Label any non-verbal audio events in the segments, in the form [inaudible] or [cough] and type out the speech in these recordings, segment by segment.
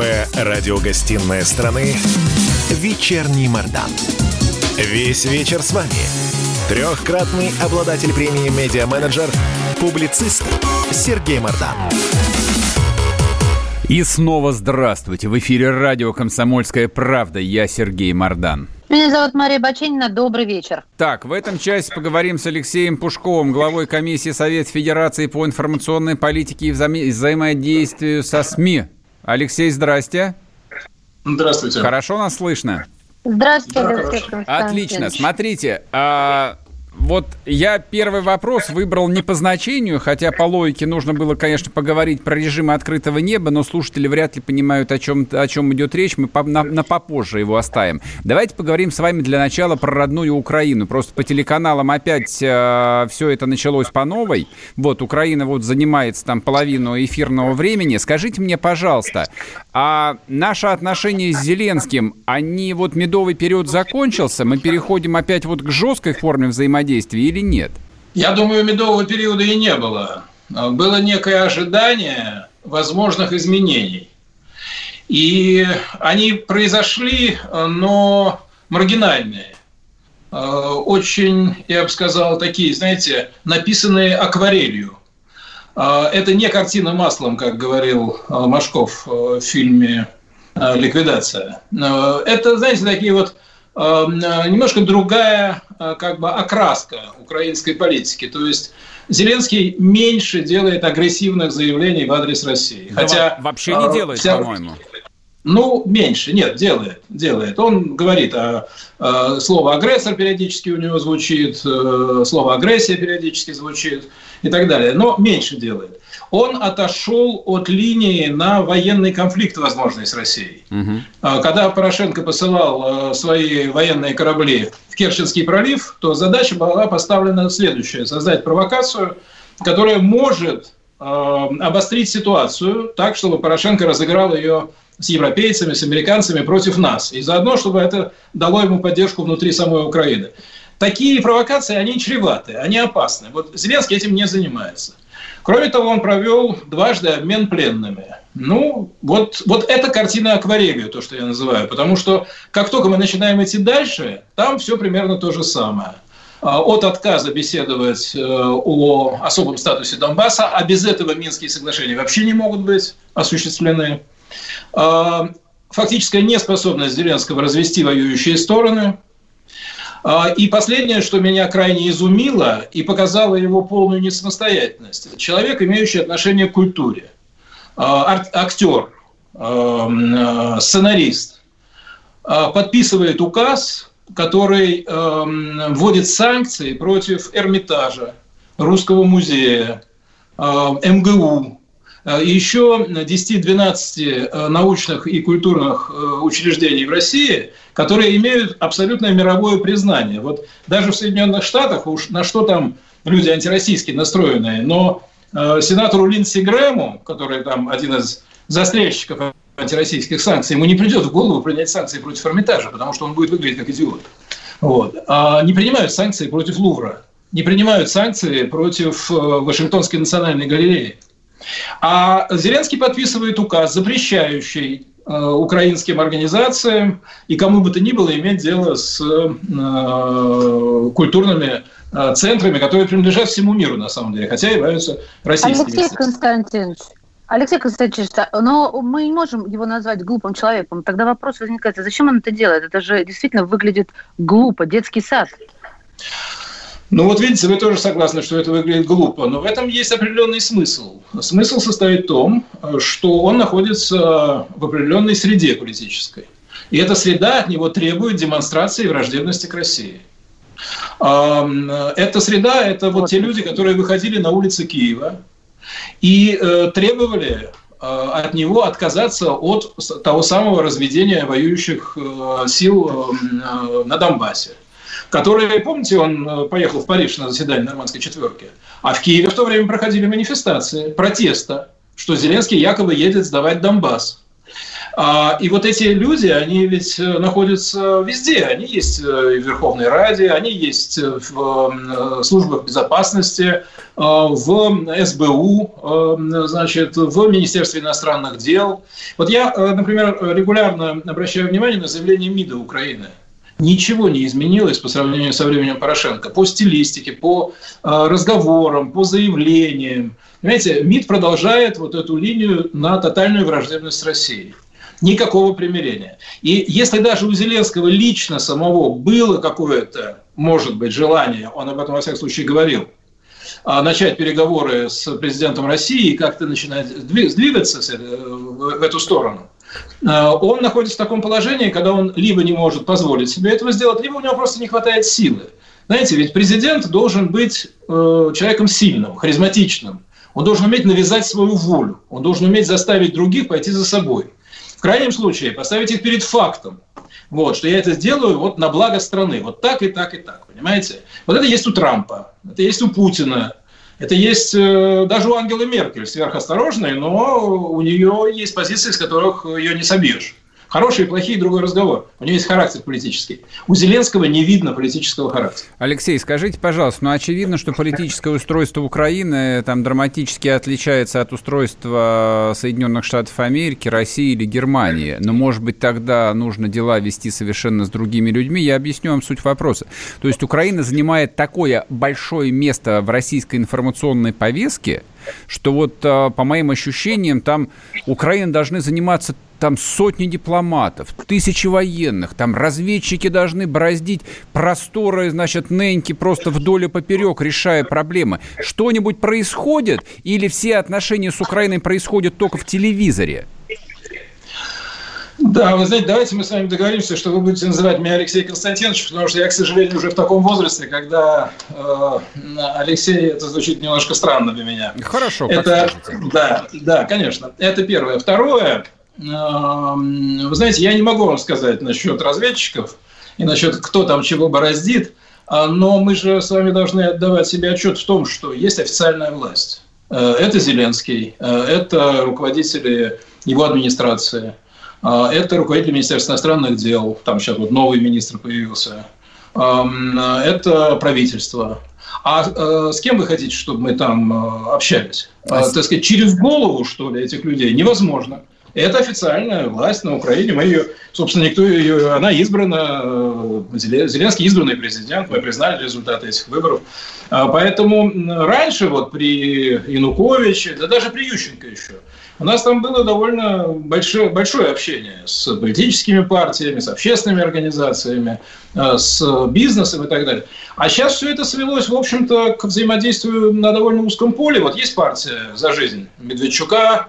Новая радиогостинная страны «Вечерний Мордан». Весь вечер с вами. Трехкратный обладатель премии «Медиа-менеджер», публицист Сергей Мордан. И снова здравствуйте. В эфире радио «Комсомольская правда». Я Сергей Мордан. Меня зовут Мария Баченина. Добрый вечер. Так, в этом часе поговорим с Алексеем Пушковым, главой комиссии Совет Федерации по информационной политике и вза- взаимодействию со СМИ. Алексей, здрасте. Здравствуйте. Хорошо нас слышно? Здравствуйте, Да, Алексей. Отлично. Смотрите, а, вот я первый вопрос выбрал не по значению, хотя по логике нужно было, конечно, поговорить про режим открытого неба, но слушатели вряд ли понимают, о чем, о чем идет речь. Мы по- на, на попозже его оставим. Давайте поговорим с вами для начала про родную Украину. Просто по телеканалам опять все это началось по новой. Вот, Украина вот занимается там половину эфирного времени. Скажите мне, пожалуйста, а наши отношения с Зеленским, они вот медовый период закончился? Мы переходим опять вот к жесткой форме взаимодействия или нет? Я думаю, медового периода и не было. Было некое ожидание возможных изменений. И они произошли, но маргинальные. Э, Очень, я бы сказал, такие, знаете, написанные акварелью. Э, Это не картина маслом, как говорил э, Машков в фильме «Ликвидация». Это, знаете, такие вот немножко другая э, как бы окраска украинской политики. То есть Зеленский меньше делает агрессивных заявлений в адрес России. Да Хотя во- вообще не э, делает, вся- по-моему. ну, меньше, нет, делает, делает. Он говорит, а, э, слово агрессор периодически у него звучит, э, слово агрессия периодически звучит и так далее, но меньше делает. Он отошел от линии на военный конфликт возможный с Россией. А, Когда Порошенко посылал э, свои военные корабли в Керченский пролив, то задача была поставлена следующая – создать провокацию, которая может э, обострить ситуацию так, чтобы Порошенко разыграл ее с европейцами, с американцами против нас. И заодно, чтобы это дало ему поддержку внутри самой Украины. Такие провокации, они чреваты, они опасны. Вот Зеленский этим не занимается. Кроме того, он провел дважды обмен пленными. Ну, вот, вот это картина акварелью, то, что я называю. Потому что как только мы начинаем идти дальше, там все примерно то же самое. А, От отказа беседовать э, о особом статусе Донбасса, а без этого Минские соглашения вообще не могут быть осуществлены. А, Фактическая неспособность Зеленского развести воюющие стороны – и последнее, что меня крайне изумило и показало его полную несамостоятельность. Человек, имеющий отношение к культуре, а, актер, а, а, сценарист, а, подписывает указ, который а, вводит санкции против Эрмитажа, Русского музея, а, МГУ, а, еще 10-12 э, научных и культурных э, учреждений в России, которые имеют абсолютное мировое признание. Вот даже в Соединенных Штатах, уж на что там люди антироссийские настроенные, но э, сенатору Линдси Грэму, который там один из застрельщиков антироссийских санкций, ему не придет в голову принять санкции против Эрмитажа, потому что он будет выглядеть как идиот. Вот. А не принимают санкции против Лувра, не принимают санкции против э, Вашингтонской национальной галереи. А Зеленский подписывает указ, запрещающий э, украинским организациям и кому бы то ни было иметь дело с э, культурными э, центрами, которые принадлежат всему миру, на самом деле, хотя являются российскими. Алексей Константинович, Алексей Константинович, но мы не можем его назвать глупым человеком. Тогда вопрос возникает, а зачем он это делает? Это же действительно выглядит глупо, детский сад. Ну вот видите, вы тоже согласны, что это выглядит глупо, но в этом есть определенный смысл. Смысл состоит в том, что он находится в определенной среде политической. И эта среда от него требует демонстрации враждебности к России. Эта среда – это вот те люди, которые выходили на улицы Киева и э, требовали э, от него отказаться от того самого разведения воюющих э, сил на Донбассе которые, помните, он э, поехал в Париж на заседание нормандской четверки, а в Киеве в то время проходили манифестации протеста, что Зеленский якобы едет сдавать Донбасс. А, и вот эти люди, они ведь э, находятся везде. Они есть э, в Верховной Раде, они есть в службах безопасности, в СБУ, значит, в Министерстве иностранных дел. Вот я, например, регулярно обращаю внимание на заявление МИДа Украины – ничего не изменилось по сравнению со временем Порошенко. По стилистике, по э, разговорам, по заявлениям. Понимаете, МИД продолжает вот эту линию на тотальную враждебность с Россией. Никакого примирения. И если даже у Зеленского лично самого было какое-то, может быть, желание, он об этом во всяком случае говорил, а, начать переговоры с президентом России и как-то начинать двигаться в эту сторону – Э, он находится в таком положении, когда он либо не может позволить себе этого сделать, либо у него просто не хватает силы. Знаете, ведь президент должен быть э, человеком сильным, харизматичным. Он должен уметь навязать свою волю. Он должен уметь заставить других пойти за собой. В крайнем случае поставить их перед фактом. Вот, что я это сделаю вот на благо страны. Вот так и так и так, понимаете? Вот это есть у Трампа, это есть у Путина, это есть э, даже у Ангелы Меркель, сверхосторожной, но у нее есть позиции, с которых ее не собьешь. Хорошие и плохие – другой разговор. У него есть характер политический. У Зеленского не видно политического характера. Алексей, скажите, пожалуйста, ну очевидно, что политическое устройство Украины там драматически отличается от устройства Соединенных Штатов Америки, России или Германии. Но, может быть, тогда нужно дела вести совершенно с другими людьми. Я объясню вам суть вопроса. То есть Украина занимает такое большое место в российской информационной повестке, что вот, а, по моим ощущениям, там Украина должны заниматься там сотни дипломатов, тысячи военных, там разведчики должны бороздить просторы, значит, Неньки просто вдоль и поперек, решая проблемы. Что-нибудь происходит или все отношения с Украиной происходят только в телевизоре? Да, вы знаете, давайте мы с вами договоримся, что вы будете называть меня Алексей Константинович, потому что я, к сожалению, уже в таком возрасте, когда э, Алексей, это звучит немножко странно для меня. Хорошо, это. Да, да, конечно. Это первое. Второе, вы знаете, я не могу вам сказать насчет разведчиков и насчет кто там чего бороздит, а, но мы же с вами должны отдавать себе отчет в том, что есть официальная власть. Э, это Зеленский, э, это руководители его администрации, э, это руководитель Министерства иностранных дел, там сейчас вот новый министр появился, это правительство. А с кем вы хотите, чтобы мы там общались? А, так сказать, через голову, что ли, этих людей невозможно. Это официальная власть на Украине. Мы ее, собственно, никто ее, она избрана, э, Зеленский избранный президент, мы признали результаты этих выборов. А, поэтому раньше, вот при Януковиче, да даже при Ющенко еще, у нас там было довольно большое, большое общение с политическими партиями, с общественными организациями, э, с бизнесом и так далее. А сейчас все это свелось, в общем-то, к взаимодействию на довольно узком поле. Вот есть партия «За жизнь» Медведчука,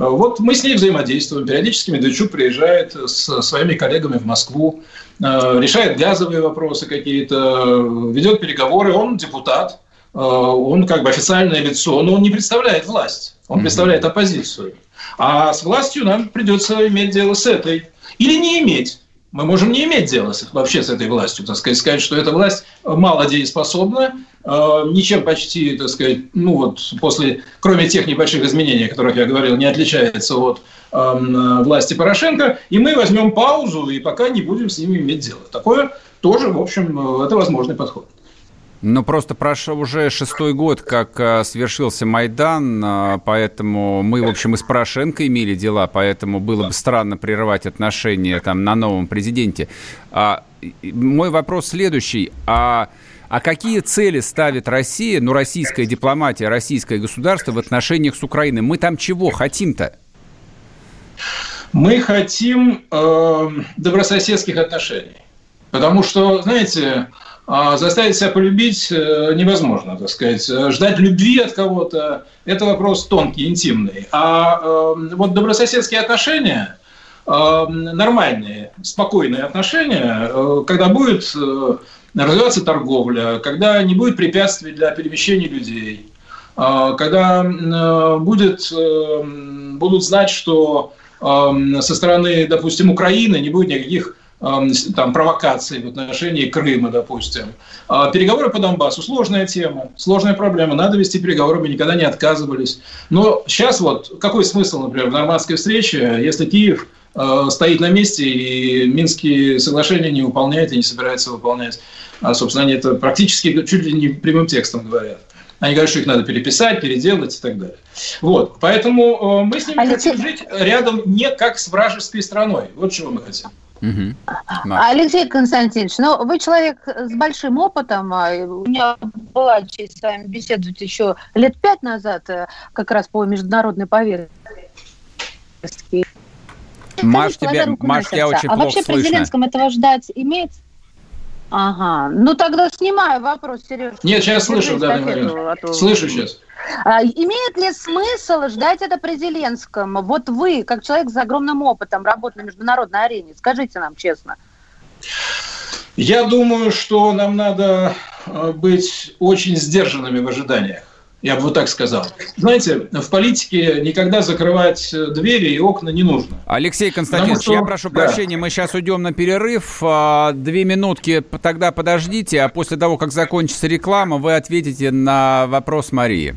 вот мы с ней взаимодействуем. Периодически Медведчук приезжает с своими коллегами в Москву, э, решает газовые вопросы какие-то, ведет переговоры. Он депутат, э, он как бы официальное лицо, но он не представляет власть, он представляет оппозицию. А с властью нам придется иметь дело с этой. Или не иметь мы можем не иметь дела с, вообще с этой властью, так сказать, сказать, что эта власть мало дееспособна, э, ничем почти, так сказать, ну вот после, кроме тех небольших изменений, о которых я говорил, не отличается от э, власти Порошенко, и мы возьмем паузу и пока не будем с ними иметь дело. Такое тоже, в общем, э, это возможный подход. Ну, просто прошел уже шестой год, как а, свершился Майдан, а, поэтому мы, в общем, и с Порошенко имели дела, поэтому было бы странно прерывать отношения там на новом президенте. А, мой вопрос следующий. А, а какие цели ставит Россия, ну, российская дипломатия, российское государство в отношениях с Украиной? Мы там чего хотим-то? Мы хотим э, добрососедских отношений. Потому что, знаете, заставить себя полюбить э, невозможно, так сказать. Ждать любви от кого-то – это вопрос тонкий, интимный. А эм, вот добрососедские отношения, эм, нормальные, спокойные отношения, э, когда будет э, развиваться торговля, когда не будет препятствий для перемещения людей, когда будет, будут знать, что эм, со стороны, допустим, Украины не будет никаких там, провокаций в отношении Крыма, допустим. А переговоры по Донбассу – сложная тема, сложная проблема. Надо вести переговоры, мы никогда не отказывались. Но сейчас вот какой смысл, например, в нормандской встрече, если Киев э, стоит на месте и Минские соглашения не выполняет и не собирается выполнять. А, собственно, они это практически чуть ли не прямым текстом говорят. Они говорят, что их надо переписать, переделать и так далее. Вот. Поэтому э, мы с ними Алексей... хотим жить рядом не как с вражеской страной. Вот чего мы хотим. Угу. Алексей Константинович, ну вы человек с большим опытом. А, у меня была честь с вами беседовать еще лет пять назад, э, как раз по международной повестке. Маш, тебе, Маш, я очень а плохо вообще слышно. при Зеленском этого ждать имеет Ага. Ну тогда снимаю вопрос, Сереж. Нет, сейчас слышу момент. А то... Слышу сейчас. А, имеет ли смысл ждать это при Зеленском? Вот вы, как человек с огромным опытом работы на международной арене, скажите нам честно. Я думаю, что нам надо э, быть очень сдержанными в ожиданиях. Я бы вот так сказал. Знаете, в политике никогда закрывать двери и окна не нужно. Алексей Константинович, что... я прошу да. прощения, мы сейчас уйдем на перерыв. А, две минутки тогда подождите, а после того, как закончится реклама, вы ответите на вопрос Марии.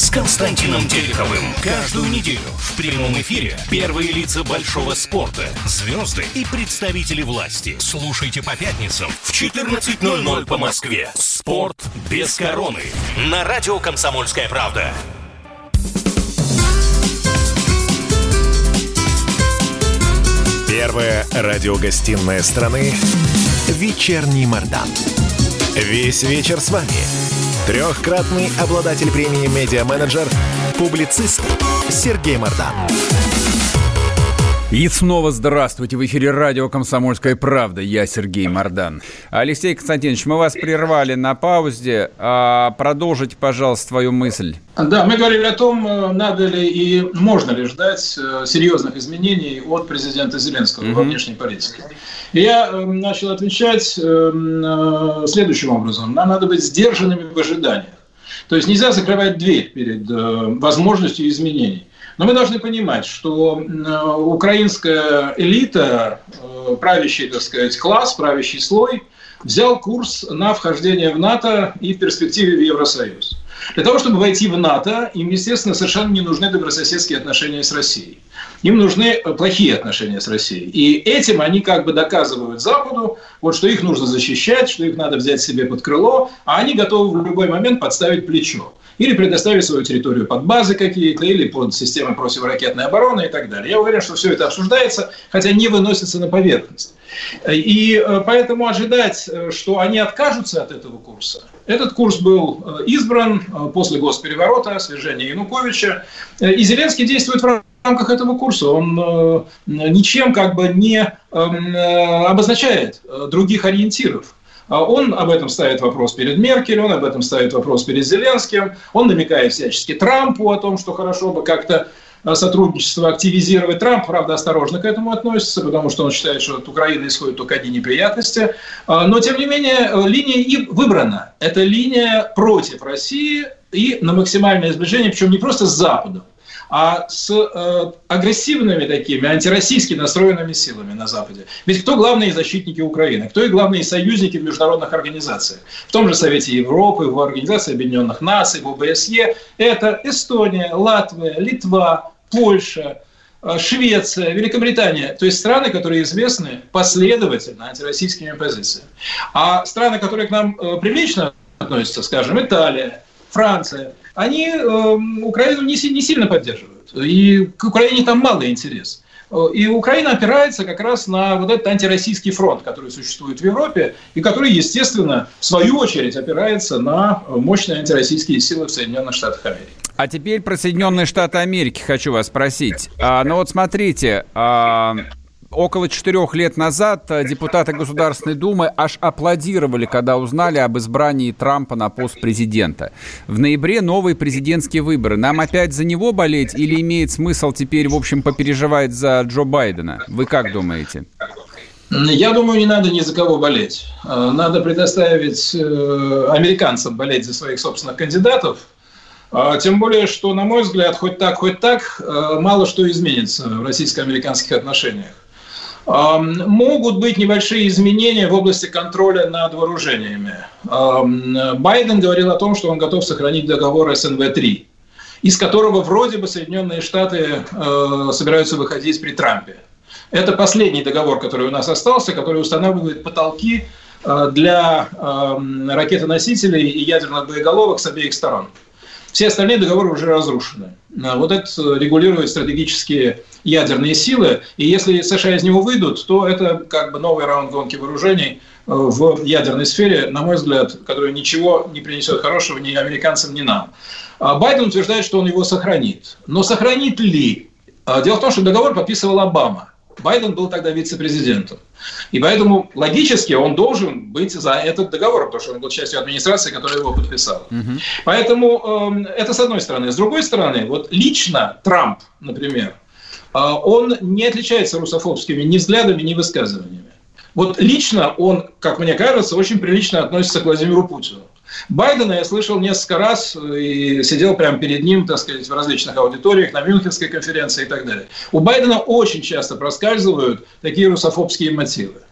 с Константином Тереховым. Каждую неделю в прямом эфире первые лица большого спорта, звезды и представители власти. Слушайте по пятницам в 14.00 по Москве. «Спорт без короны» на радио «Комсомольская правда». Первая радиогостинная страны «Вечерний Мордан». Весь вечер с вами. Трехкратный обладатель премии «Медиа-менеджер», публицист Сергей Мордан. И снова здравствуйте. В эфире радио «Комсомольская правда». Я Сергей Мордан. Алексей Константинович, мы вас прервали на паузе. А, продолжите, пожалуйста, свою мысль. Да, мы говорили о том, э, надо ли и можно ли ждать э, серьезных изменений от президента Зеленского mm-hmm. во внешней политике. И я э, начал отвечать следующим образом. Нам надо быть сдержанными в ожиданиях. То есть нельзя закрывать дверь перед возможностью изменений. Но мы должны понимать, что украинская элита, правящий, так сказать, класс, правящий слой, взял курс на вхождение в НАТО и в перспективе в Евросоюз. Для того, чтобы войти в НАТО, им, естественно, совершенно не нужны добрососедские отношения с Россией. Им нужны э, плохие отношения с Россией. И этим они как бы доказывают Западу, вот, что их нужно защищать, что их надо взять себе под крыло, а они готовы в любой момент подставить плечо. Или предоставить свою территорию под базы какие-то, или под системы противоракетной обороны и так далее. Я уверен, что все это обсуждается, хотя не выносится на поверхность. И э, поэтому ожидать, э, что они откажутся от этого курса, этот курс был избран после госпереворота, свержения Януковича, и Зеленский действует в рамках этого курса. Он э, ничем как бы не э, обозначает э, других ориентиров. А он об этом ставит вопрос перед Меркель, он об этом ставит вопрос перед Зеленским, он намекает всячески Трампу о том, что хорошо бы как-то сотрудничество активизировать. Трамп, правда, осторожно к этому относится, потому что он считает, что от Украины исходят только одни неприятности. А, но, тем не менее, линия и выбрана. Это линия против России и на максимальное сближение, причем не просто с Западом, а с э, агрессивными такими, антироссийски настроенными силами на Западе. Ведь кто главные защитники Украины? Кто и главные союзники в международных организациях? В том же Совете Европы, в Организации Объединенных Наций, в ОБСЕ. Это Эстония, Латвия, Литва, Польша, э, Швеция, Великобритания, то есть страны, которые известны последовательно антироссийскими позициями. А страны, которые к нам э, прилично относятся, скажем, Италия, Франция, они э, Украину не, сильно поддерживают. И к Украине там мало интерес. И Украина опирается как раз на вот этот антироссийский фронт, который существует в Европе, и который, естественно, в свою очередь опирается на мощные антироссийские силы в Соединенных Штатах Америки. А теперь про Соединенные Штаты Америки хочу вас спросить. А, ну вот смотрите, а, около четырех лет назад э, депутаты Государственной Думы аж аплодировали, когда узнали об избрании Трампа на пост президента. В ноябре новые президентские выборы. Нам опять за него болеть или имеет смысл теперь, в общем, попереживать за Джо Байдена? Вы как думаете? Я думаю, не надо ни за кого болеть. Э, надо предоставить э, американцам болеть за своих собственных кандидатов. А, тем более, что, на мой взгляд, хоть так, хоть так, мало что изменится в российско-американских отношениях. Могут быть небольшие изменения в области контроля над вооружениями. Байден говорил о том, что он готов сохранить договор СНВ-3, из которого вроде бы Соединенные Штаты э, собираются выходить при Трампе. Это последний договор, который у нас остался, который устанавливает потолки э, для ракетоносителей и ядерных боеголовок с обеих сторон. Все остальные договоры уже разрушены. А вот это регулирует стратегические ядерные силы. И если США из него выйдут, то это как бы новый раунд гонки вооружений э, в ядерной сфере, на мой взгляд, который ничего не принесет хорошего ни американцам, ни нам. А Байден утверждает, что он его сохранит. Но сохранит ли? А дело в том, что договор подписывал Обама. Байден был тогда вице-президентом. И поэтому логически он должен быть за этот договор, потому что он был частью администрации, которая его подписала. Угу. Поэтому э, это с одной стороны. С другой стороны, вот лично Трамп, например, э, он не отличается русофобскими ни взглядами, ни высказываниями. Вот лично он, как мне кажется, очень прилично относится к Владимиру Путину. Байдена я слышал несколько раз и сидел прямо перед ним, так сказать, в различных аудиториях, на Мюнхенской конференции и так далее. У Байдена очень часто проскальзывают такие русофобские мотивы.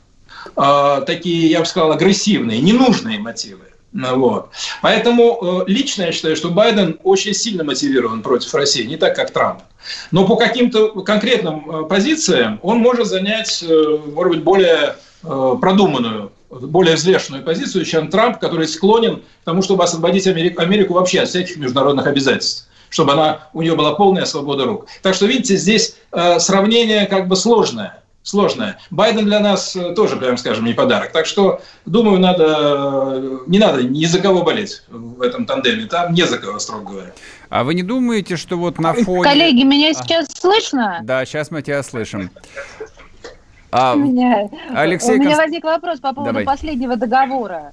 Э, такие, я бы сказал, агрессивные, ненужные мотивы. Ну вот. Поэтому э, лично я считаю, что Байден очень сильно мотивирован против России, не так, как Трамп. Но по каким-то конкретным э, позициям он может занять, э, может быть, более продуманную более взвешенную позицию, чем Трамп, который склонен к тому, чтобы освободить Америку, Америку вообще от всяких международных обязательств чтобы она, у нее была полная свобода рук. Так что, видите, здесь э, сравнение как бы сложное. Сложное. Байден для нас э, тоже, прям скажем, не подарок. Так что, думаю, надо, э, не надо ни за кого болеть в этом тандеме. Там не за кого, строго говоря. А вы не думаете, что вот на фоне... Коллеги, меня сейчас а. слышно? Да, сейчас мы тебя слышим. А, у меня, Алексей у меня Конст... возник вопрос по поводу Давай. последнего договора.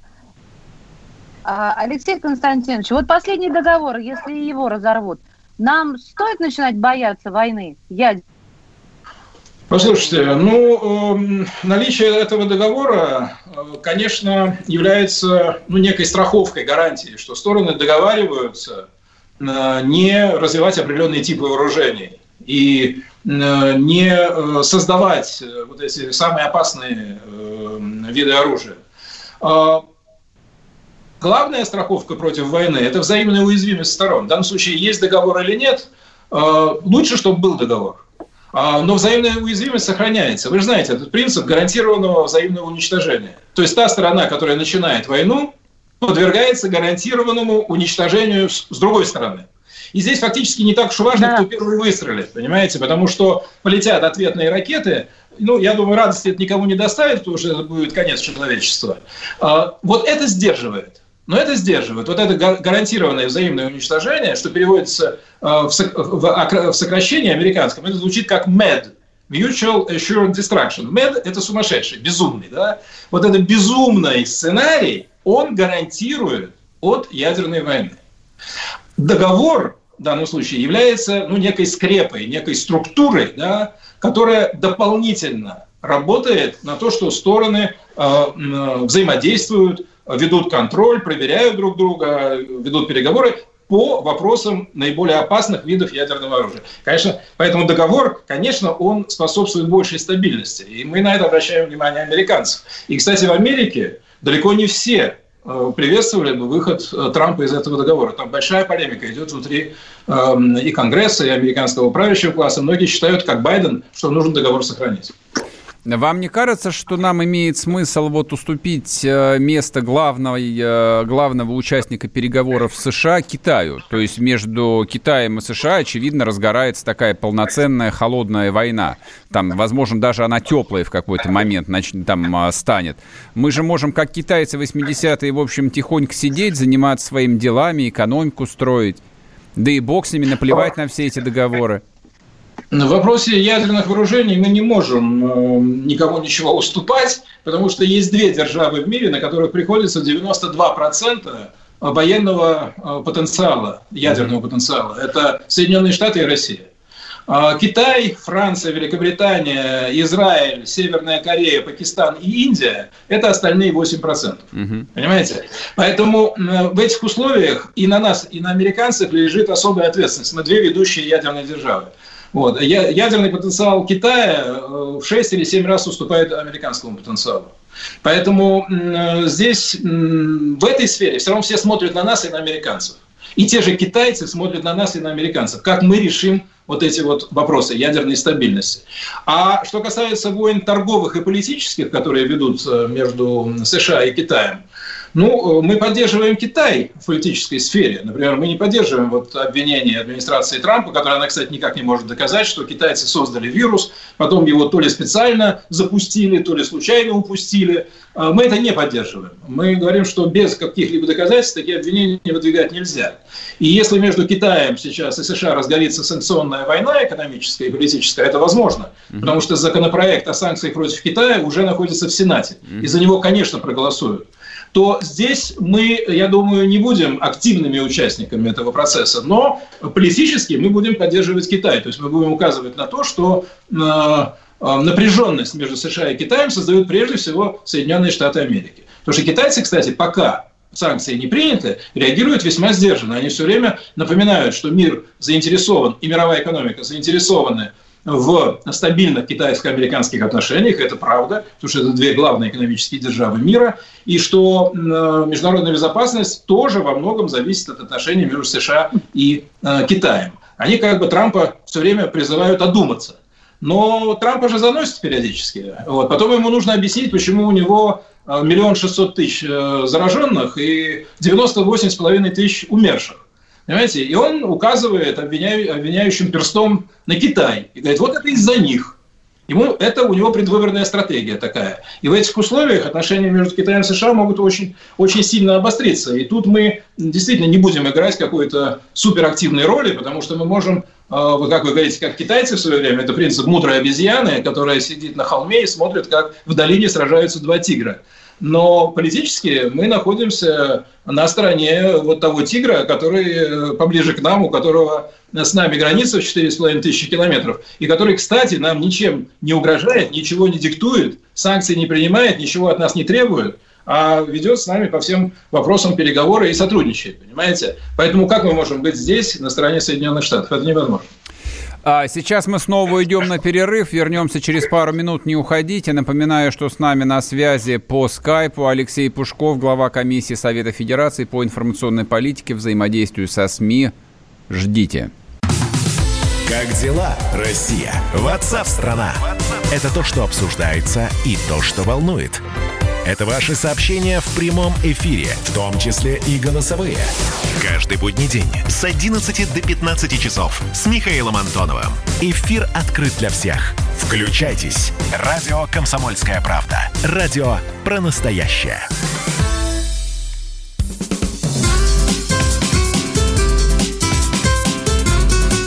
А, Алексей Константинович, вот последний договор, если его разорвут, нам стоит начинать бояться войны? Я... Послушайте, ну, э, наличие этого договора, э, конечно, является ну, некой страховкой, гарантией, что стороны договариваются э, не развивать определенные типы вооружений. И не э, создавать э, вот эти самые опасные виды оружия. А, главная страховка против войны – это взаимная уязвимость сторон. В данном случае есть договор или нет, лучше, чтобы был договор. А, но взаимная уязвимость сохраняется. Вы же знаете, этот принцип гарантированного взаимного уничтожения. То есть та сторона, которая начинает войну, подвергается гарантированному уничтожению с другой стороны. И здесь фактически не так уж важно, да. кто первый выстрелит, понимаете? Потому что полетят ответные ракеты, ну, я думаю, радости это никому не доставит, потому что это будет конец человечества. А, вот это сдерживает. Но это сдерживает. Вот это гарантированное взаимное уничтожение, что переводится а, в сокращение американском, это звучит как MED, Mutual Assured Destruction. MED – это сумасшедший, безумный. Да? Вот этот безумный сценарий, он гарантирует от ядерной войны договор в данном случае является ну, некой скрепой, некой структурой, да, которая дополнительно работает на то, что стороны э, взаимодействуют, ведут контроль, проверяют друг друга, ведут переговоры по вопросам наиболее опасных видов ядерного оружия. Конечно, поэтому договор, конечно, он способствует большей стабильности. И мы на это обращаем внимание американцев. И, кстати, в Америке далеко не все Э, приветствовали бы выход э, Трампа из этого договора. Там большая полемика идет внутри эм, и Конгресса, и американского правящего класса. Многие считают, как Байден, что нужно договор сохранить. Вам не кажется, что нам имеет смысл вот уступить э, место главного, э, главного участника переговоров США Китаю? То есть между Китаем и США, очевидно, разгорается такая полноценная холодная война. Там, возможно, даже она теплая в какой-то момент там э, станет. Мы же можем, как китайцы 80-е, в общем, тихонько сидеть, заниматься своими делами, экономику строить. Да и бог с ними наплевать на все эти договоры. В вопросе ядерных вооружений мы не можем э, никому ничего уступать, потому что есть две державы в мире, на которых приходится 92% военного э, потенциала, ядерного потенциала. Это Соединенные Штаты и Россия. А Китай, Франция, Великобритания, Израиль, Северная Корея, Пакистан и Индия – это остальные 8%. Угу. Понимаете? Поэтому в этих условиях и на нас, и на американцев лежит особая ответственность. Мы две ведущие ядерные державы. Вот. Ядерный потенциал Китая э, в 6 или 7 раз уступает американскому потенциалу. Поэтому здесь, в этой сфере, все равно все смотрят на нас и на американцев. И те же китайцы смотрят на нас и на американцев. Как мы решим вот эти вот вопросы ядерной стабильности. А что касается войн торговых и политических, которые ведутся между США и Китаем, ну, мы поддерживаем Китай в политической сфере. Например, мы не поддерживаем вот обвинение администрации Трампа, которое она, кстати, никак не может доказать, что китайцы создали вирус, потом его то ли специально запустили, то ли случайно упустили. А мы это не поддерживаем. Мы говорим, что без каких-либо доказательств такие обвинения выдвигать нельзя. И если между Китаем сейчас и США разгорится санкционная война экономическая и политическая, это возможно. Потому что законопроект о санкциях против Китая уже находится в Сенате. И за него, конечно, проголосуют то здесь мы, я думаю, не будем активными участниками этого процесса, но политически мы будем поддерживать Китай. То есть мы будем указывать на то, что э, э, напряженность между США и Китаем создают прежде всего Соединенные Штаты Америки. Потому что китайцы, кстати, пока санкции не приняты, реагируют весьма сдержанно. Они все время напоминают, что мир заинтересован, и мировая экономика заинтересованы в стабильных китайско-американских отношениях, это правда, потому что это две главные экономические державы мира, и что э, международная безопасность тоже во многом зависит от отношений между США и э, Китаем. Они как бы Трампа все время призывают одуматься. Но Трампа же заносит периодически. Вот. Потом ему нужно объяснить, почему у него э, миллион шестьсот тысяч зараженных и 98,5 тысяч умерших. Понимаете? И он указывает обвиняю, обвиняющим перстом на Китай. И говорит, вот это из-за них. Ему, это у него предвыборная стратегия такая. И в этих условиях отношения между Китаем и США могут очень, очень сильно обостриться. И тут мы действительно не будем играть какой-то суперактивной роли, потому что мы можем, э, как вы говорите, как китайцы в свое время, это принцип мудрой обезьяны, которая сидит на холме и смотрит, как в долине сражаются два тигра но политически мы находимся на стороне вот того тигра, который э, поближе к нам, у которого с нами граница в 4,5 тысячи километров, и который, кстати, нам ничем не угрожает, ничего не диктует, санкции не принимает, ничего от нас не требует, а ведет с нами по всем вопросам переговоры и сотрудничает, понимаете? Поэтому как мы можем быть здесь, на стороне Соединенных Штатов? Это невозможно. А сейчас мы снова уйдем на перерыв, вернемся через пару минут, не уходите. Напоминаю, что с нами на связи по скайпу Алексей Пушков, глава комиссии Совета Федерации по информационной политике, взаимодействию со СМИ. Ждите. Как дела, Россия? Ватсап-страна! Это то, что обсуждается и то, что волнует. Это ваши сообщения в прямом эфире, в том числе и голосовые. Каждый будний день с 11 до 15 часов с Михаилом Антоновым. Эфир открыт для всех. Включайтесь. Радио «Комсомольская правда». Радио про настоящее.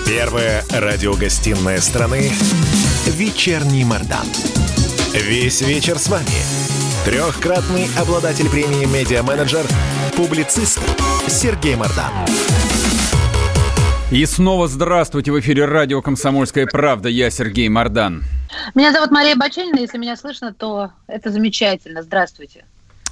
Первая радиогостинная страны «Вечерний Мордан». Весь вечер с вами – Трехкратный обладатель премии «Медиа-менеджер», публицист Сергей Мардан. И снова здравствуйте в эфире радио «Комсомольская правда». Я Сергей Мардан. Меня зовут Мария Баченина. Если меня слышно, то это замечательно. Здравствуйте.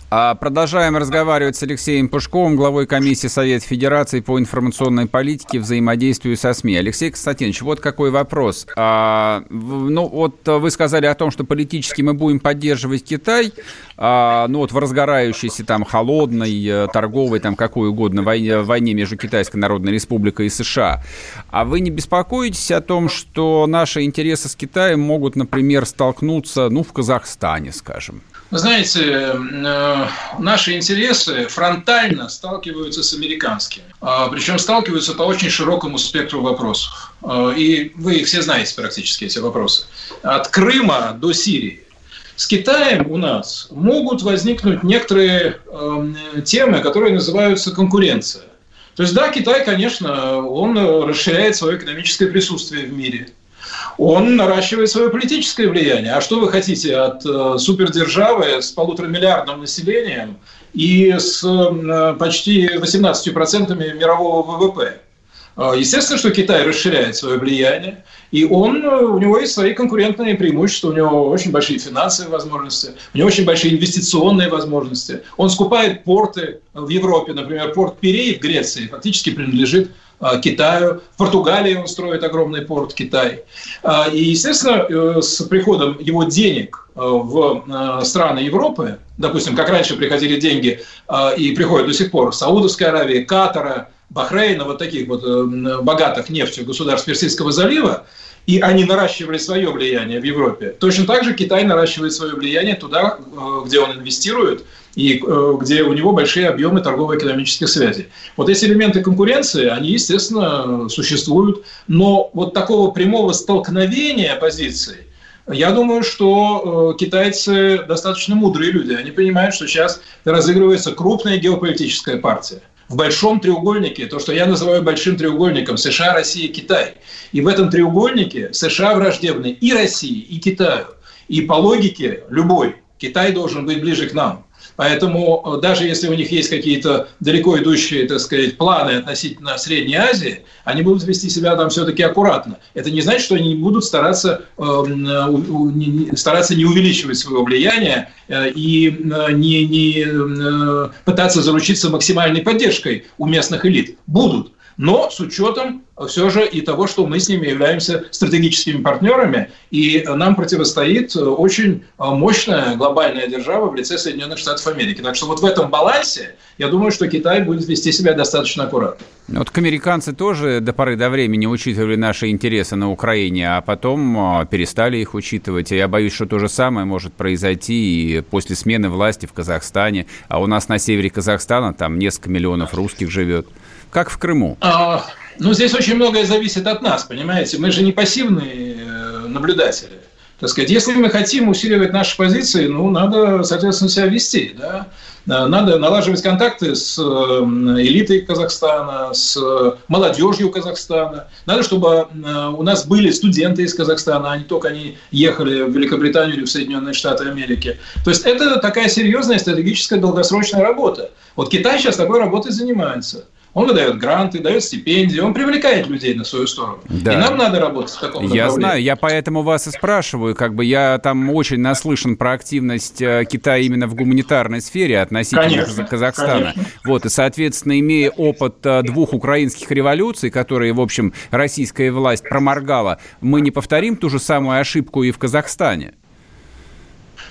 А продолжаем разговаривать с Алексеем Пушковым, главой комиссии Совет Федерации по информационной политике, взаимодействию со СМИ. Алексей Константинович, вот какой вопрос. А, ну, вот вы сказали о том, что политически мы будем поддерживать Китай, а, ну, вот в разгорающейся там холодной, э, торговой, там какой угодно войне, войне между Китайской Народной Республикой и США. А вы не беспокоитесь о том, что наши интересы с Китаем могут, например, столкнуться, ну, в Казахстане, скажем? Знаете, э, наши интересы фронтально сталкиваются с американскими. А, Причем сталкиваются по очень широкому спектру вопросов. А, и вы все знаете практически эти вопросы. От Крыма до Сирии. С Китаем у нас могут возникнуть некоторые э, темы, которые называются конкуренция. То есть, да, Китай, конечно, он расширяет свое экономическое присутствие в мире – он наращивает свое политическое влияние. А что вы хотите от э, супердержавы с полуторамиллиардным населением и с э, почти 18% мирового ВВП? Э, естественно, что Китай расширяет свое влияние, и он, э, у него есть свои конкурентные преимущества, у него очень большие финансовые возможности, у него очень большие инвестиционные возможности. Он скупает порты в Европе, например, порт Пирей в Греции фактически принадлежит Китаю. В Португалии он строит огромный порт Китай. Э, и, естественно, э, с приходом его денег в страны Европы, допустим, как раньше приходили деньги и приходят до сих пор Саудовской Аравии, Катара, Бахрейна, вот таких вот богатых нефтью государств Персидского залива, и они наращивали свое влияние в Европе. Точно так же Китай наращивает свое влияние туда, где он инвестирует, и э, где у него большие объемы торгово-экономических связей. Вот эти элементы конкуренции, они, естественно, существуют, но вот такого прямого столкновения позиций, я думаю, что э, китайцы достаточно мудрые люди. Они понимают, что сейчас разыгрывается крупная геополитическая партия в большом треугольнике, то, что я называю большим треугольником США, Россия, Китай. И в этом треугольнике США враждебны и России, и Китаю. И по логике любой Китай должен быть ближе к нам. Поэтому э, даже если у них есть какие-то далеко идущие, так сказать, планы относительно Средней Азии, они будут вести себя там все-таки аккуратно. Это не значит, что они будут стараться, э, стараться не увеличивать своего влияния э, и не, не пытаться заручиться максимальной поддержкой у местных элит. Будут но с учетом все же и того, что мы с ними являемся стратегическими партнерами, и нам противостоит очень мощная глобальная держава в лице Соединенных Штатов Америки. Так что вот в этом балансе, я думаю, что Китай будет вести себя достаточно аккуратно. Вот американцы тоже до поры до времени учитывали наши интересы на Украине, а потом перестали их учитывать. Я боюсь, что то же самое может произойти и после смены власти в Казахстане. А у нас на севере Казахстана там несколько миллионов русских живет как в Крыму? А, ну, здесь очень многое зависит от нас, понимаете? Мы же не пассивные э, наблюдатели. Так сказать, если мы хотим усиливать наши позиции, ну, надо, соответственно, себя вести, да? Надо налаживать контакты с э, элитой Казахстана, с молодежью Казахстана. Надо, чтобы э, у нас были студенты из Казахстана, а не только они ехали в Великобританию или в Соединенные Штаты Америки. То есть это такая серьезная стратегическая долгосрочная работа. Вот Китай сейчас такой работой занимается. Он выдает гранты, дает стипендии, он привлекает людей на свою сторону. Да. И нам надо работать в таком Я знаю, я поэтому вас и спрашиваю, как бы я там очень наслышан про активность э, Китая именно в гуманитарной сфере относительно конечно, Казахстана. Конечно. Вот, и, соответственно, имея опыт э, двух украинских революций, которые, в общем, российская власть проморгала, мы не повторим ту же самую ошибку и в Казахстане?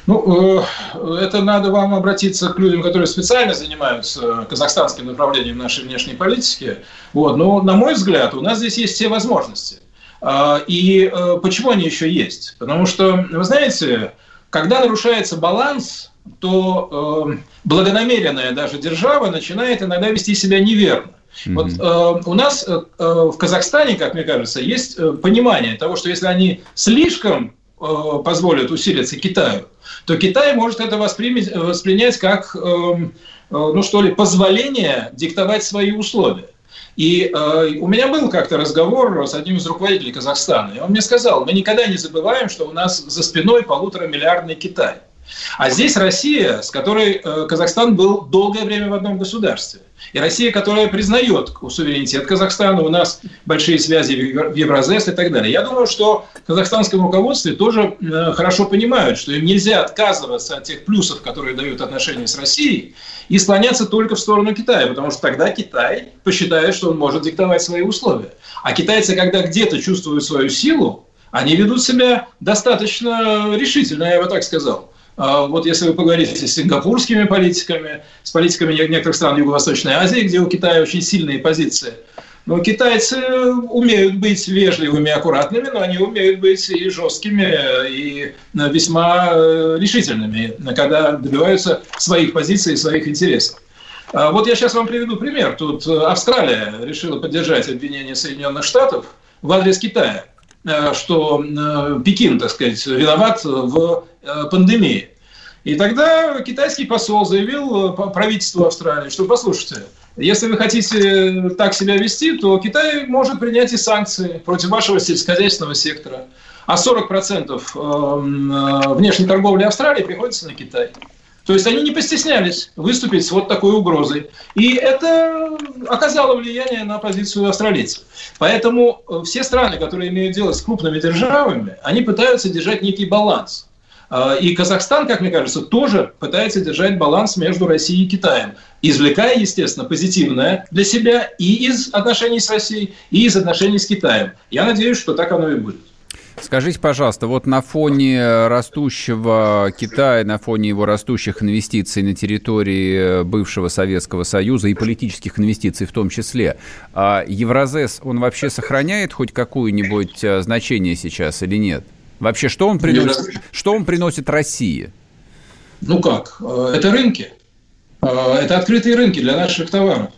Ну, э, это надо вам обратиться к людям, которые специально занимаются казахстанским направлением нашей внешней политики. Вот. Но, на мой взгляд, у нас здесь есть все возможности. А, и э, почему они еще есть? Потому что, вы знаете, когда нарушается баланс, то э, благонамеренная даже держава начинает иногда вести себя неверно. Mm-hmm. Вот э, у нас э, в Казахстане, как мне кажется, есть понимание того, что если они слишком э, позволят усилиться Китаю, то Китай может это воспринять, как, эм, э, ну что ли, позволение диктовать свои условия. И э, у меня был как-то разговор с одним из руководителей Казахстана, и он мне сказал, мы никогда не забываем, что у нас за спиной полутора миллиардный Китай. А здесь Россия, с которой э, Казахстан был долгое время в одном государстве. И Россия, которая признает суверенитет Казахстана, у нас большие связи в Евразес и так далее. Я думаю, что в казахстанском руководстве тоже э, хорошо понимают, что им нельзя отказываться от тех плюсов, которые дают отношения с Россией, и склоняться только в сторону Китая, потому что тогда Китай посчитает, что он может диктовать свои условия. А китайцы, когда где-то чувствуют свою силу, они ведут себя достаточно решительно, я бы так сказал. А вот если вы поговорите с сингапурскими политиками, с политиками некоторых стран Юго-Восточной Азии, где у Китая очень сильные позиции, но китайцы умеют быть вежливыми, аккуратными, но они умеют быть и жесткими, и весьма э, решительными, когда добиваются своих позиций и своих интересов. А вот я сейчас вам приведу пример. Тут Австралия решила поддержать обвинение Соединенных Штатов в адрес Китая. Э, что э, Пекин, так сказать, виноват в э, пандемии. И тогда китайский посол заявил правительству Австралии, что послушайте, если вы хотите так себя вести, то Китай может принять и санкции против вашего сельскохозяйственного сектора. а 40% э, внешней торговли Австралии приходится на Китай. То есть они не постеснялись выступить с вот такой угрозой. И это оказало влияние на позицию австралийцев. Поэтому все страны, которые имеют дело с крупными державами, они пытаются держать некий баланс. А, и Казахстан, как мне кажется, тоже пытается держать баланс между Россией и Китаем, извлекая, естественно, позитивное для себя и из отношений с Россией, и из отношений с Китаем. Я надеюсь, что так оно и будет. Скажите, пожалуйста, вот на фоне растущего Китая, на фоне его растущих инвестиций на территории бывшего Советского Союза и политических инвестиций в том числе, а Евразес, он вообще сохраняет хоть какое-нибудь а, значение сейчас или нет? Вообще, что он приносит, что он приносит России? Ну как? Э, это рынки. Э, это открытые рынки для наших товаров.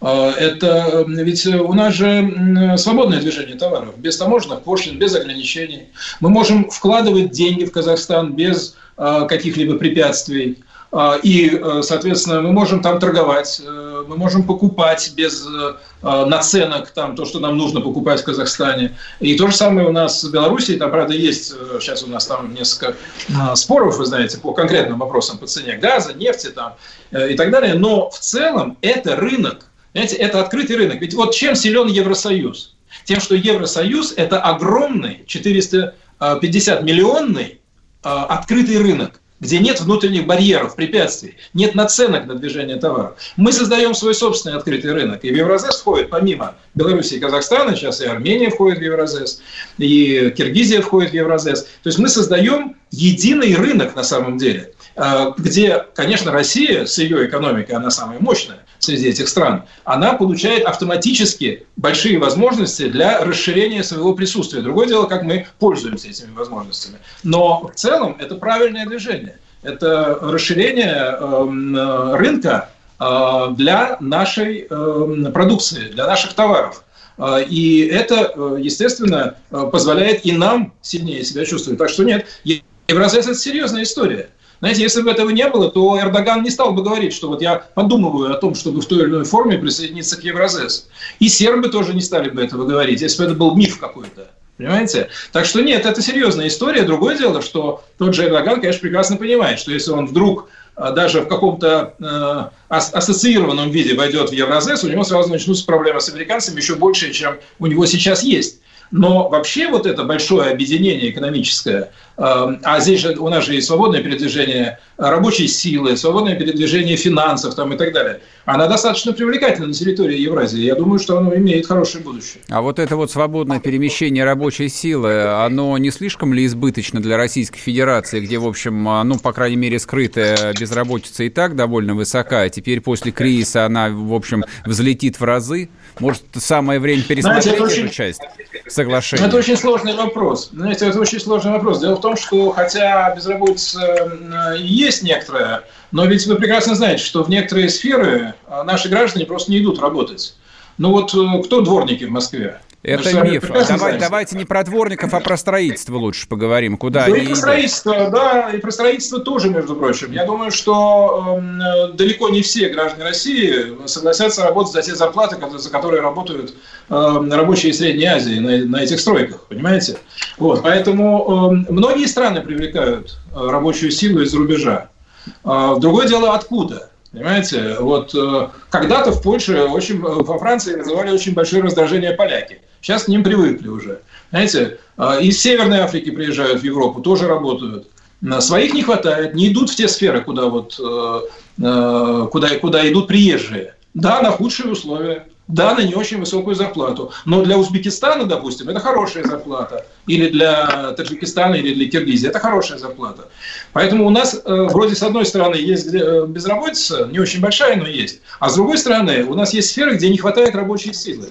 Э, это ведь у нас же свободное движение товаров, без таможенных пошлин, без ограничений. Мы можем вкладывать деньги в Казахстан без каких-либо препятствий. А, и, э, соответственно, мы можем там торговать, э, мы можем покупать без э, наценок там, то, что нам нужно покупать в Казахстане. И то же самое у нас в Беларуси. Там, правда, есть, сейчас у нас там несколько споров, вы знаете, по конкретным вопросам по цене газа, нефти там, и так далее. Но в целом это рынок. Знаете, это открытый рынок. Ведь вот чем силен Евросоюз? Тем, что Евросоюз – это огромный, 450 миллионный открытый рынок где нет внутренних барьеров, препятствий, нет наценок на движение товаров. Мы создаем свой собственный открытый рынок. И в Евразес входит, помимо Беларуси и Казахстана, сейчас и Армения входит в Евразес, и Киргизия входит в Евразес. То есть мы создаем единый рынок на самом деле, а, где, конечно, Россия с ее экономикой, она самая мощная среди этих стран, она получает автоматически большие возможности для расширения своего присутствия. Другое дело, как мы пользуемся этими возможностями. Но в целом это правильное движение. Это расширение эм, рынка э, для нашей эм, продукции, для наших товаров. Э, и это, э, естественно, позволяет и нам сильнее себя чувствовать. Так что нет, Евразес – это серьезная история. Знаете, если бы этого не было, то Эрдоган не стал бы говорить, что вот я подумываю о том, чтобы в той или иной форме присоединиться к Евразес. И сербы тоже не стали бы этого говорить, если бы это был миф какой-то. Понимаете? Так что нет, это серьезная история. Другое дело, что тот же Эрдоган, конечно, прекрасно понимает, что если он вдруг а, даже в каком-то э, ассоциированном виде войдет в Евразес, у него сразу начнутся проблемы с американцами еще больше, чем у него сейчас есть. Но вообще вот это большое объединение экономическое, Эм, а здесь же у нас же есть свободное передвижение рабочей силы, свободное передвижение финансов там, и так далее. Она достаточно привлекательна на территории Евразии. Я думаю, что оно имеет хорошее будущее. А вот это вот свободное перемещение рабочей силы, оно не слишком ли избыточно для Российской Федерации, где, в общем, а, ну, по крайней мере, скрытая безработица и так довольно высока, а теперь после кризиса она, в общем, взлетит в разы? Может, самое время пересмотреть Знаете, эту очень... часть соглашения? Это очень сложный вопрос. Знаете, это очень сложный вопрос. Дело в том, что хотя безработица есть некоторая, но ведь вы прекрасно знаете, что в некоторые сферы а, наши граждане просто не идут работать. Ну вот э, кто дворники в Москве? Это миф. Давай, давайте не про дворников, а про строительство лучше поговорим. Куда да они и про идут? строительство, да, и про строительство тоже, между прочим. Я думаю, что э, далеко не все граждане России согласятся работать за те зарплаты, за которые работают э, рабочие из Средней Азии на, на этих стройках, понимаете? Вот, поэтому э, многие страны привлекают э, рабочую силу из-за рубежа. Э, другое дело, откуда? Понимаете, вот э, когда-то в Польше, очень, во Франции называли очень большое раздражение поляки. Сейчас к ним привыкли уже. Знаете, э, из Северной Африки приезжают в Европу, тоже работают. Своих не хватает, не идут в те сферы, куда, вот, э, куда, куда идут приезжие. Да, на худшие условия. Да, на не очень высокую зарплату. Но для Узбекистана, допустим, это хорошая зарплата. Или для Таджикистана, или для Киргизии. Это хорошая зарплата. Поэтому у нас э, вроде с одной стороны есть э, безработица, не очень большая, но есть. А с другой стороны у нас есть сферы, где не хватает рабочей силы.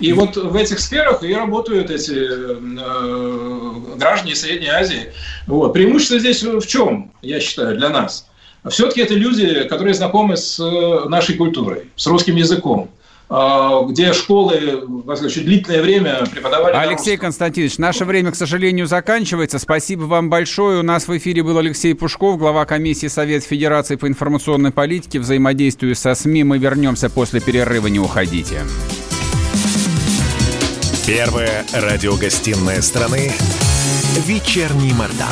И вот в этих сферах и работают эти э, граждане Средней Азии. Вот. Преимущество здесь в чем, я считаю, для нас? Все-таки это люди, которые знакомы с э, нашей культурой, с русским языком где школы очень длительное время преподавали. Алексей Константинович, наше время, к сожалению, заканчивается. Спасибо вам большое. У нас в эфире был Алексей Пушков, глава комиссии Совет Федерации по информационной политике, взаимодействию со СМИ. Мы вернемся после перерыва, не уходите. Первая радиогостинная страны Вечерний Мордан.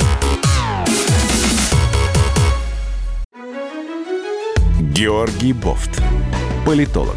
Георгий Бофт. Политолог,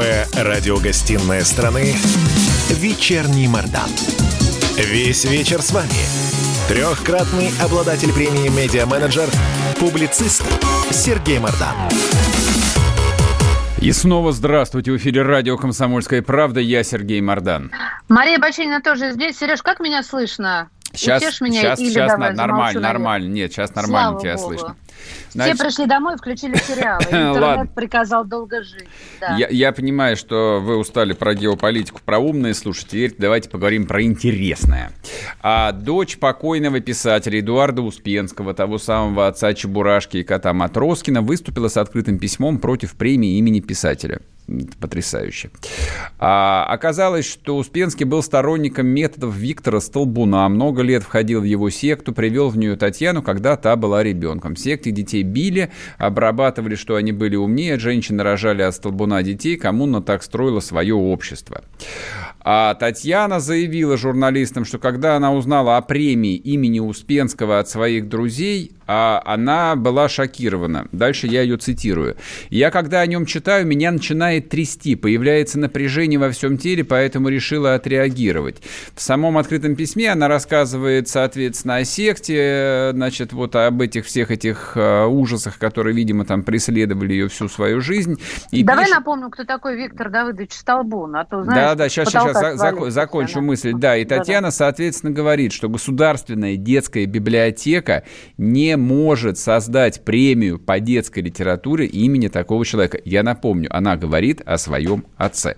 Первая радиогостинная страны «Вечерний Мордан». Весь вечер с вами. Трехкратный обладатель премии «Медиа-менеджер», публицист Сергей Мордан. И снова здравствуйте. В эфире радио «Комсомольская правда». Я Сергей Мордан. Мария Бачинина тоже здесь. Сереж, как меня слышно? Сейчас, меня сейчас, или сейчас давай, нормально, нормально. Нет, сейчас нормально Слава тебя Богу. слышно. Значит... Все пришли домой и включили сериалы. [laughs] Интернет приказал долго жить. Да. Я, я понимаю, что вы устали про геополитику, про умные слушать. Теперь давайте поговорим про интересное. А дочь покойного писателя Эдуарда Успенского, того самого отца Чебурашки и кота Матроскина, выступила с открытым письмом против премии имени писателя потрясающе. А, оказалось, что Успенский был сторонником методов Виктора Столбуна, много лет входил в его секту, привел в нее Татьяну, когда та была ребенком. В секте детей били, обрабатывали, что они были умнее, женщины рожали от Столбуна детей, коммуна так строила свое общество. А Татьяна заявила журналистам, что когда она узнала о премии имени Успенского от своих друзей, а она была шокирована. Дальше я ее цитирую. «Я, когда о нем читаю, меня начинает трясти, появляется напряжение во всем теле, поэтому решила отреагировать». В самом открытом письме она рассказывает, соответственно, о секте, значит, вот об этих всех этих э, ужасах, которые, видимо, там преследовали ее всю свою жизнь. И Давай пишет... напомню, кто такой Виктор Давыдович Столбун, а то, знаешь, Да, да, сейчас, сейчас за, за, закончу она. мысль. Да, и Татьяна, да, да. соответственно, говорит, что государственная детская библиотека не может создать премию по детской литературе имени такого человека. Я напомню, она говорит о своем отце.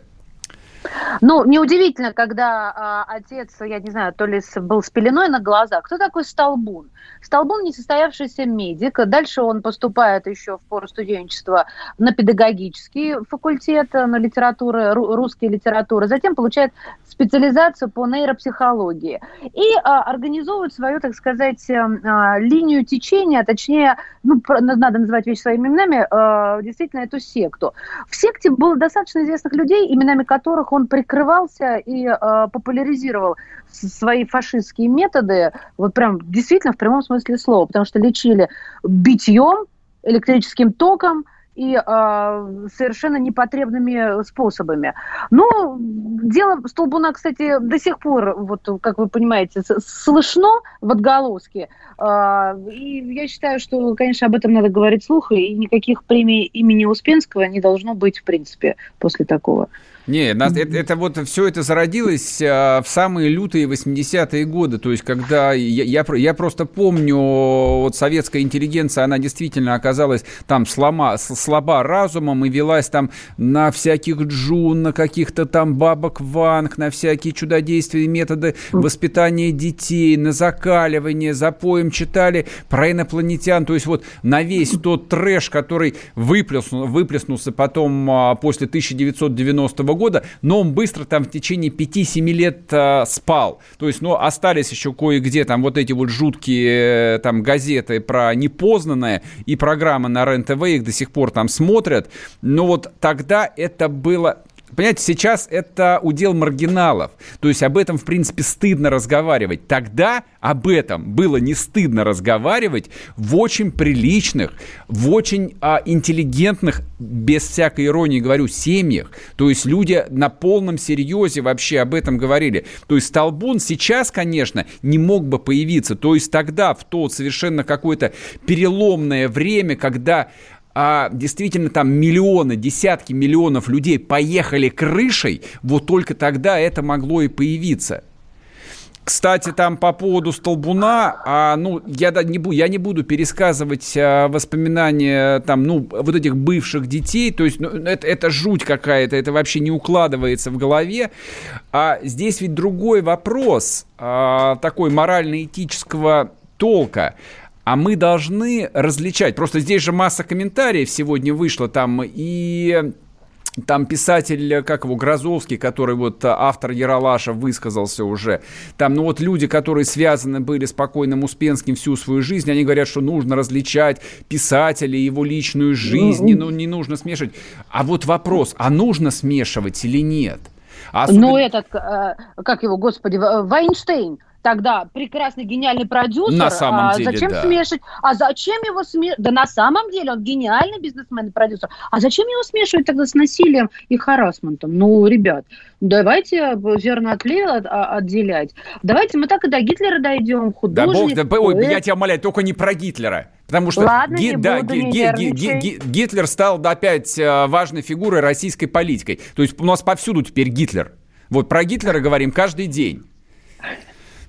Ну, неудивительно, когда а, отец, я не знаю, то ли был с пеленой на глазах. Кто такой Столбун? Столбун несостоявшийся медик. Дальше он поступает еще в пору студенчества на педагогический факультет, на литературу, русские литературы. Затем получает специализацию по нейропсихологии. И а, организовывают свою, так сказать, а, линию течения, точнее, ну, надо называть вещи своими именами, а, действительно эту секту. В секте было достаточно известных людей, именами которых он прикрывался и а, популяризировал свои фашистские методы, вот прям действительно в прямом смысле слова, потому что лечили битьем, электрическим током, и э, совершенно непотребными способами. Но дело Столбуна, кстати, до сих пор, вот как вы понимаете, слышно в отголоске. Э, и я считаю, что, конечно, об этом надо говорить слух, и никаких премий имени Успенского не должно быть, в принципе, после такого. Не, нас, это, это вот все это зародилось а, в самые лютые 80-е годы. То есть, когда я, я, я просто помню, вот советская интеллигенция, она действительно оказалась там слома, слаба разумом и велась там на всяких джун, на каких-то там бабок ванг, на всякие чудодейственные методы воспитания детей, на закаливание, запоем читали про инопланетян. То есть, вот на весь тот трэш, который выплеснул, выплеснулся потом а, после 1990 года, но он быстро там в течение 5-7 лет э, спал. То есть, ну, остались еще кое-где там вот эти вот жуткие э, там газеты про непознанное и программы на РЕН-ТВ, их до сих пор там смотрят. Но вот тогда это было Понимаете, сейчас это удел маргиналов. То есть об этом, в принципе, стыдно разговаривать. Тогда об этом было не стыдно разговаривать в очень приличных, в очень а, интеллигентных, без всякой иронии говорю, семьях. То есть люди на полном серьезе вообще об этом говорили. То есть Столбун сейчас, конечно, не мог бы появиться. То есть тогда, в то совершенно какое-то переломное время, когда а действительно там миллионы, десятки миллионов людей поехали крышей, вот только тогда это могло и появиться. Кстати, там по поводу Столбуна, а, ну, я, да, не, буду, я не буду пересказывать а, воспоминания там, ну, вот этих бывших детей, то есть ну, это, это жуть какая-то, это вообще не укладывается в голове. А здесь ведь другой вопрос, а, такой морально-этического толка. А мы должны различать. Просто здесь же масса комментариев сегодня вышло там и там писатель, как его, Грозовский, который вот автор Яралаша высказался уже. Там, ну вот люди, которые связаны были с покойным Успенским всю свою жизнь, они говорят, что нужно различать писателя, его личную жизнь, не, ну, не нужно смешивать. А вот вопрос, а нужно смешивать или нет? А особенно... Ну этот, э, как его, господи, Вайнштейн, тогда прекрасный гениальный продюсер. На самом а деле, зачем да. смешивать? А зачем его смешивать? Да на самом деле он гениальный бизнесмен и продюсер. А зачем его смешивать тогда с насилием и харасментом? Ну, ребят, давайте зерна от плевел отделять. Давайте мы так и до Гитлера дойдем. Художник, да бог, да, ой, я тебя умоляю, только не про Гитлера. Потому что Ладно, Ги, да, буду, Ги, Ги, Ги, Гитлер стал опять э, важной фигурой российской политикой. То есть у нас повсюду теперь Гитлер. Вот про Гитлера говорим каждый день.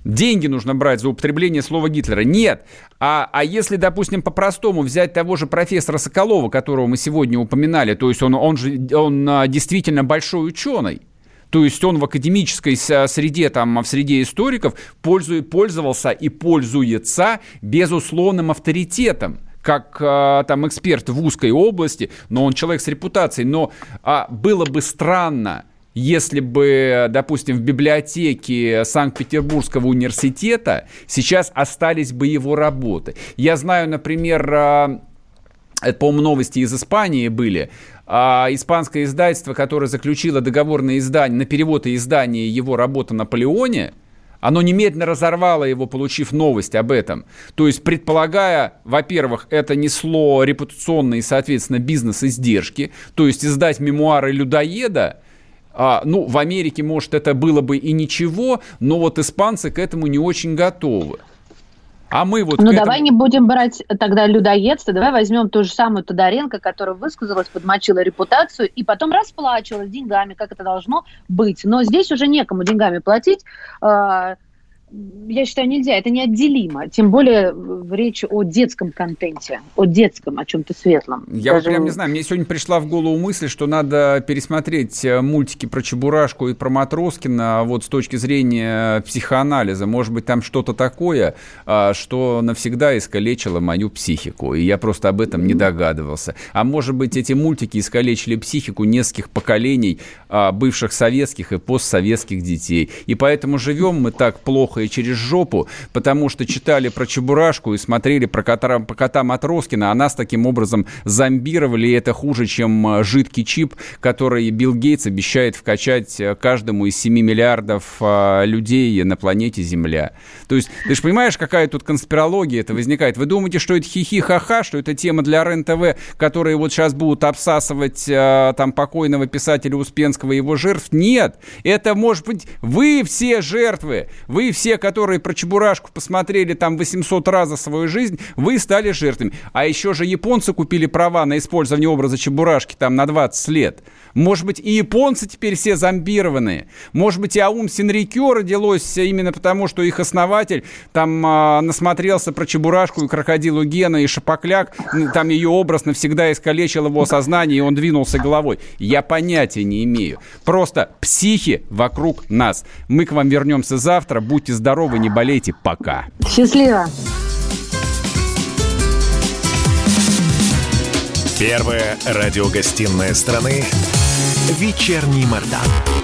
Деньги нужно брать за употребление слова Гитлера. Нет. А, а если, допустим, по-простому взять того же профессора Соколова, которого мы сегодня упоминали, то есть он, он же он а, действительно большой ученый, то есть он в академической среде, там, в среде историков пользует, пользовался и пользуется безусловным авторитетом как а, там эксперт в узкой области, но он человек с репутацией. Но а, было бы странно, если бы, допустим, в библиотеке Санкт-Петербургского университета сейчас остались бы его работы. Я знаю, например, а, это, по-моему, новости из Испании были. А, испанское издательство, которое заключило договор на, издание, на перевод и издание его работы «Наполеоне», оно немедленно разорвало его, получив новость об этом. То есть, предполагая, во-первых, это несло репутационные, соответственно, бизнес-издержки. То есть, издать мемуары людоеда – а, ну, в Америке, может, это было бы и ничего, но вот испанцы к этому не очень готовы. А мы вот ну, давай этому... не будем брать тогда людоедство, давай возьмем ту же самую Тодоренко, которая высказалась, подмочила репутацию и потом расплачивалась деньгами, как это должно быть. Но здесь уже некому деньгами платить. А, я считаю, нельзя, это неотделимо. Тем более в речь о детском контенте, о детском, о чем-то светлом. Я Даже... вот прям не знаю, мне сегодня пришла в голову мысль, что надо пересмотреть э, мультики про Чебурашку и про Матроскина вот с точки зрения психоанализа. Может быть, там что-то такое, а, что навсегда искалечило мою психику, и я просто об этом не догадывался. А может быть, эти мультики искалечили психику нескольких поколений а, бывших советских и постсоветских детей. И поэтому живем мы так плохо и через жопу, потому что читали про Чебурашку и смотрели про кота, про кота Матроскина, а нас таким образом зомбировали, и это хуже, чем э, жидкий чип, который Билл Гейтс обещает вкачать э, каждому из 7 миллиардов э, людей на планете Земля. То есть, ты же понимаешь, какая тут конспирология это возникает? Вы думаете, что это хихи-ха-ха, что это тема для РЕН-ТВ, которые вот сейчас будут обсасывать там покойного писателя Успенского и его жертв? Нет, это может быть вы все жертвы, вы все те, которые про Чебурашку посмотрели там 800 раз за свою жизнь, вы стали жертвами. А еще же японцы купили права на использование образа Чебурашки там на 20 лет. Может быть, и японцы теперь все зомбированные. Может быть, и Аум Синрикё родилось именно потому, что их основатель там э, насмотрелся про Чебурашку и крокодилу Гена и Шапокляк. Там ее образ навсегда искалечил его сознание, и он двинулся головой. Я понятия не имею. Просто психи вокруг нас. Мы к вам вернемся завтра. Будьте здоровы, не болейте. Пока. Счастливо. Первая радиогостинная страны «Вечерний Мордан».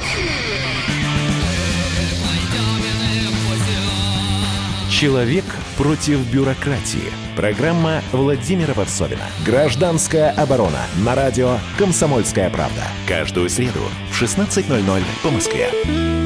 Человек против бюрократии. Программа Владимира Варсовина. Гражданская оборона. На радио «Комсомольская правда». Каждую среду в 16.00 по Москве.